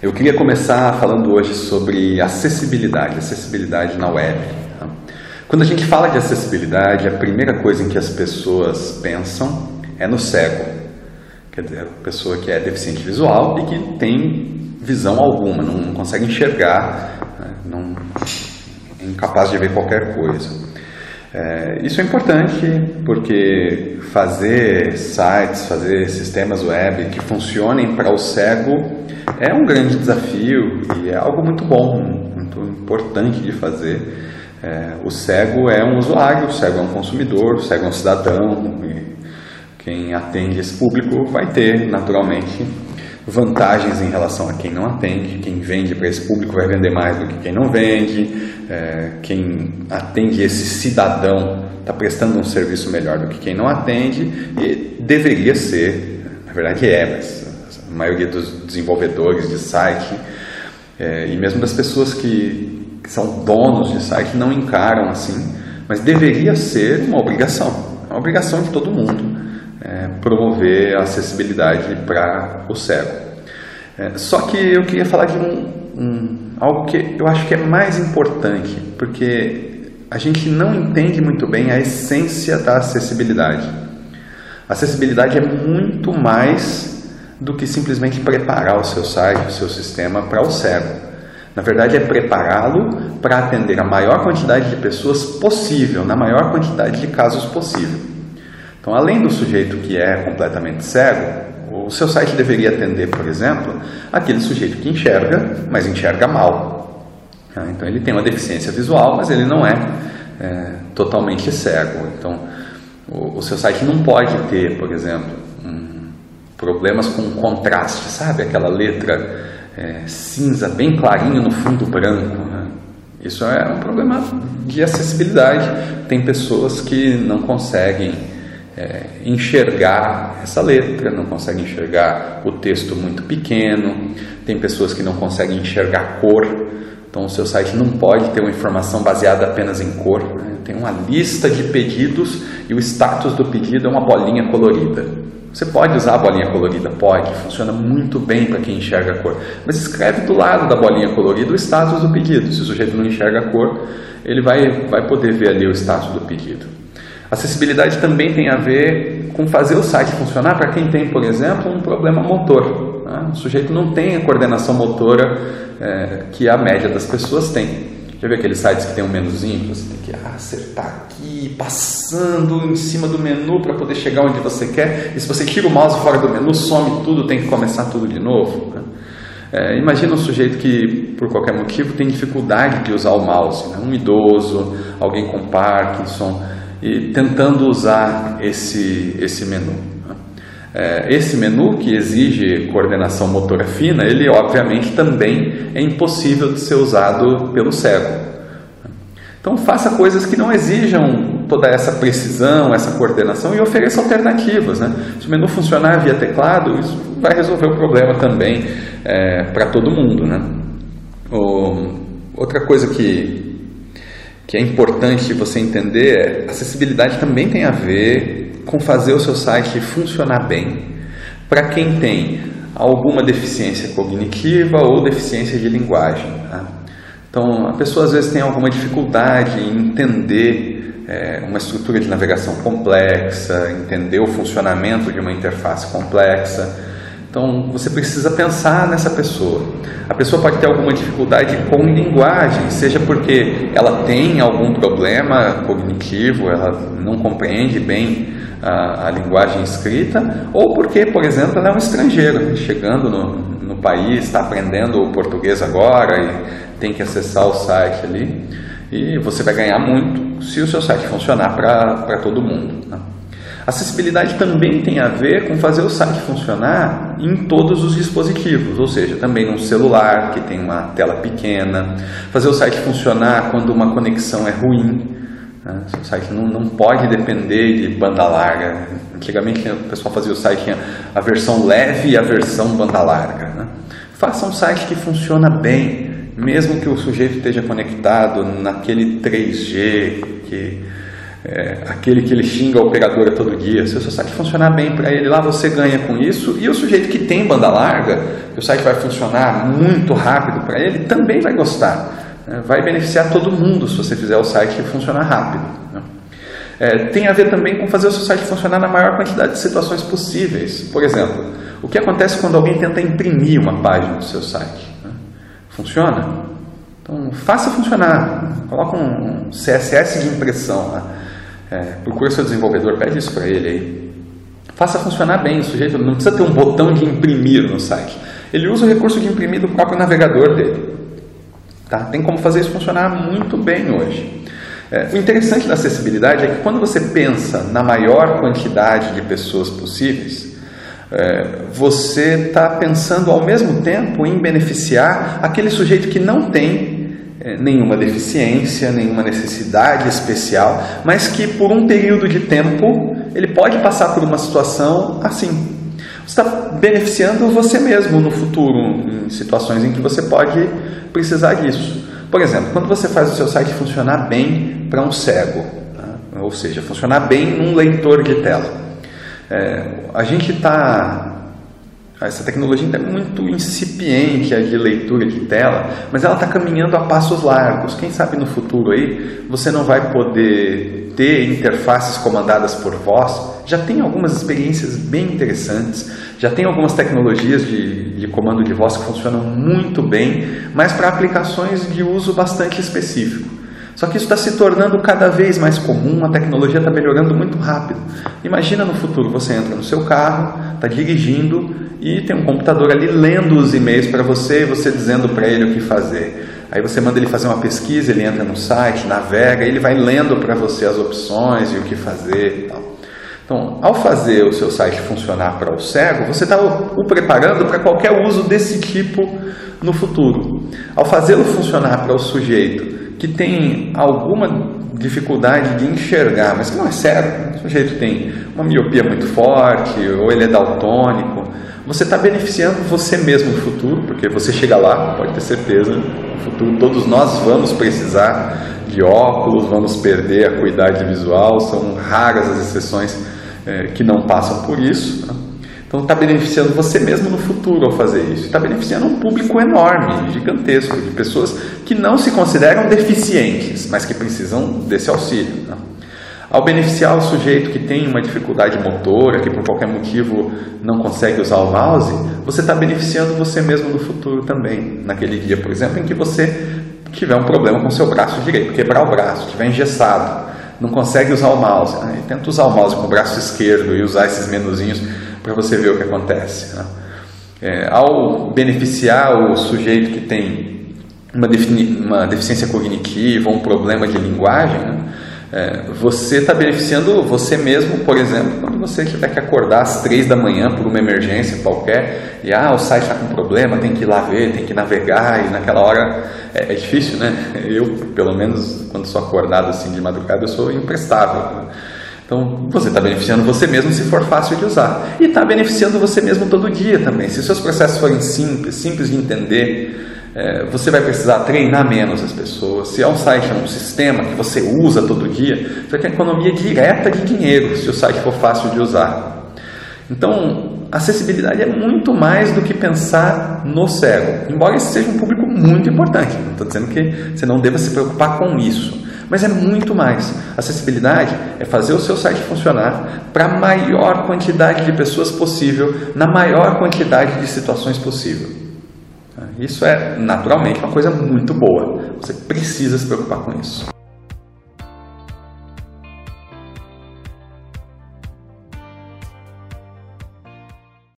Eu queria começar falando hoje sobre acessibilidade, acessibilidade na web. Tá? Quando a gente fala de acessibilidade, a primeira coisa em que as pessoas pensam é no cego. Quer dizer, a pessoa que é deficiente visual e que tem visão alguma, não consegue enxergar, né? não é incapaz de ver qualquer coisa. É, isso é importante porque fazer sites, fazer sistemas web que funcionem para o cego é um grande desafio e é algo muito bom, muito importante de fazer. É, o cego é um usuário, o cego é um consumidor, o cego é um cidadão. quem atende esse público vai ter, naturalmente, vantagens em relação a quem não atende. Quem vende para esse público vai vender mais do que quem não vende. É, quem atende esse cidadão está prestando um serviço melhor do que quem não atende e deveria ser, na verdade é, mas a maioria dos desenvolvedores de site é, e mesmo das pessoas que, que, são donos de site não encaram assim, mas deveria ser uma obrigação, uma obrigação de todo mundo é, promover a acessibilidade para o cego. É, só que eu queria falar de um, um, algo que eu acho que é mais importante, porque a gente não entende muito bem a essência da acessibilidade. A acessibilidade é muito mais do que simplesmente preparar o seu site, o seu sistema para o cego. Na verdade, é prepará-lo para atender a maior quantidade de pessoas possível, na maior quantidade de casos possível. Então, além do sujeito que é completamente cego, o seu site deveria atender, por exemplo, aquele sujeito que enxerga, mas enxerga mal. Ah, então, ele tem uma deficiência visual, mas ele não é, é totalmente cego. Então, o, o seu site não pode ter, por exemplo, problemas com contraste, sabe? Aquela letra é, cinza bem clarinho no fundo branco. Né? Isso é um problema de acessibilidade. Tem pessoas que não conseguem é, enxergar essa letra, não conseguem enxergar o texto muito pequeno, tem pessoas que não conseguem enxergar cor. Então, o seu site não pode ter uma informação baseada apenas em cor. Né? Tem uma lista de pedidos e o status do pedido é uma bolinha colorida. Você pode usar a bolinha colorida? Pode, funciona muito bem para quem enxerga a cor. Mas escreve do lado da bolinha colorida o status do pedido. Se o sujeito não enxerga a cor, ele vai, vai poder ver ali o status do pedido. Acessibilidade também tem a ver com fazer o site funcionar para quem tem, por exemplo, um problema motor. Né? O sujeito não tem a coordenação motora é, que a média das pessoas tem. Já viu aqueles sites que tem um menuzinho? Você tem que acertar aqui, passando em cima do menu para poder chegar onde você quer. E se você tira o mouse fora do menu, some tudo, tem que começar tudo de novo. Né? É, imagina um sujeito que, por qualquer motivo, tem dificuldade de usar o mouse. Né? Um idoso, alguém com Parkinson, e tentando usar esse, esse menu. É, esse menu que exige coordenação motora fina, ele obviamente também é impossível de ser usado pelo cego. Então faça coisas que não exijam toda essa precisão, essa coordenação e ofereça alternativas. Né? Se o menu funcionar via teclado, isso vai resolver o problema também é, para todo mundo. Né? O, outra coisa que, que é importante você entender é acessibilidade também tem a ver com fazer o seu site funcionar bem. Para quem tem alguma deficiência cognitiva ou deficiência de linguagem. Tá? Então, a pessoa às vezes tem alguma dificuldade em entender é, uma estrutura de navegação complexa, entender o funcionamento de uma interface complexa. Então, você precisa pensar nessa pessoa. A pessoa pode ter alguma dificuldade com linguagem, seja porque ela tem algum problema cognitivo, ela não compreende bem a, a, linguagem escrita, ou porque, por exemplo, ela é um estrangeiro, chegando no, no país, está aprendendo o português agora e tem que acessar o site ali. E você vai ganhar muito se o seu site funcionar para todo mundo. Né? Acessibilidade também tem a ver com fazer o site funcionar em todos os dispositivos, ou seja, também num celular que tem uma tela pequena, fazer o site funcionar quando uma conexão é ruim, né? O site não, não pode depender de banda larga. Antigamente o pessoal fazia o site tinha a versão leve e a versão banda larga. Né? Faça um site que funciona bem, mesmo que o sujeito esteja conectado naquele 3G que é, aquele que ele xinga a operadora todo dia, se o seu site funcionar bem para ele lá, você ganha com isso, e o sujeito que tem banda larga, que o site vai funcionar muito rápido para ele, também vai gostar. Né? Vai beneficiar todo mundo se você fizer o site funcionar rápido. Né? É, tem a ver também com fazer o seu site funcionar na maior quantidade de situações possíveis. Por exemplo, o que acontece quando alguém tenta imprimir uma página do seu site? Né? Funciona? Então, faça funcionar. Coloca um CSS de impressão lá. É, procure seu desenvolvedor, pede isso para ele aí. Faça funcionar bem o sujeito, não precisa ter um botão de imprimir no site. Ele usa o recurso de imprimir do próprio navegador dele. Tá? Tem como fazer isso funcionar muito bem hoje. É, o interessante da acessibilidade é que quando você pensa na maior quantidade de pessoas possíveis, é, você está pensando ao mesmo tempo em beneficiar aquele sujeito que não tem nenhuma deficiência, nenhuma necessidade especial, mas que por um período de tempo ele pode passar por uma situação assim. Você está beneficiando você mesmo no futuro, em situações em que você pode precisar disso. Por exemplo, quando você faz o seu site funcionar bem para um cego, né? ou seja, funcionar bem num leitor de tela. É, a gente está essa tecnologia ainda é muito incipiente a de leitura de tela, mas ela está caminhando a passos largos. Quem sabe no futuro aí você não vai poder ter interfaces comandadas por voz. Já tem algumas experiências bem interessantes, já tem algumas tecnologias de, de comando de voz que funcionam muito bem, mas para aplicações de uso bastante específico. Só que isso está se tornando cada vez mais comum, a tecnologia está melhorando muito rápido. Imagina no futuro, você entra no seu carro, está dirigindo e tem um computador ali lendo os e-mails para você e você dizendo para ele o que fazer. Aí você manda ele fazer uma pesquisa, ele entra no site, navega, ele vai lendo para você as opções e o que fazer tal. Então, ao fazer o seu site funcionar para o cego, você está o preparando para qualquer uso desse tipo no futuro. Ao fazê-lo funcionar para o sujeito que tem alguma dificuldade de enxergar, mas que não é sério, o sujeito tem uma miopia muito forte, ou ele é daltônico, você está beneficiando você mesmo no futuro, porque você chega lá, pode ter certeza, no futuro todos nós vamos precisar de óculos, vamos perder a cuidade visual, são raras as exceções é, que não passam por isso. Né? Então está beneficiando você mesmo no futuro ao fazer isso. Está beneficiando um público enorme, gigantesco, de pessoas que não se consideram deficientes, mas que precisam desse auxílio. Né? Ao beneficiar o sujeito que tem uma dificuldade motora, que por qualquer motivo não consegue usar o mouse, você está beneficiando você mesmo no futuro também. Naquele dia, por exemplo, em que você tiver um problema com seu braço direito, quebrar o braço, estiver engessado, não consegue usar o mouse. Né? Tenta usar o mouse com o braço esquerdo e usar esses menuzinhos para você ver o que acontece. Né? É, ao beneficiar o sujeito que tem uma, uma deficiência cognitiva, um problema de linguagem, né? É, você está beneficiando você mesmo, por exemplo, quando você tiver que acordar às três da manhã por uma emergência qualquer e ah, o site está com problema, tem que ir lá ver, tem que navegar e naquela hora é, é difícil, né? Eu, pelo menos, quando sou acordado assim de madrugada, eu sou imprestável. Então, você está beneficiando você mesmo se for fácil de usar. E está beneficiando você mesmo todo dia também. Se seus processos forem simples, simples de entender, é, você vai precisar treinar menos as pessoas. Se é um site, é um sistema que você usa todo dia, você ter economia direta de dinheiro se o site for fácil de usar. Então, acessibilidade é muito mais do que pensar no cego. Embora esse seja um público muito importante. Não estou dizendo que você não deva se preocupar com isso. Mas é muito mais. Acessibilidade é fazer o seu site funcionar para a maior quantidade de pessoas possível, na maior quantidade de situações possível. Isso é naturalmente uma coisa muito boa. Você precisa se preocupar com isso.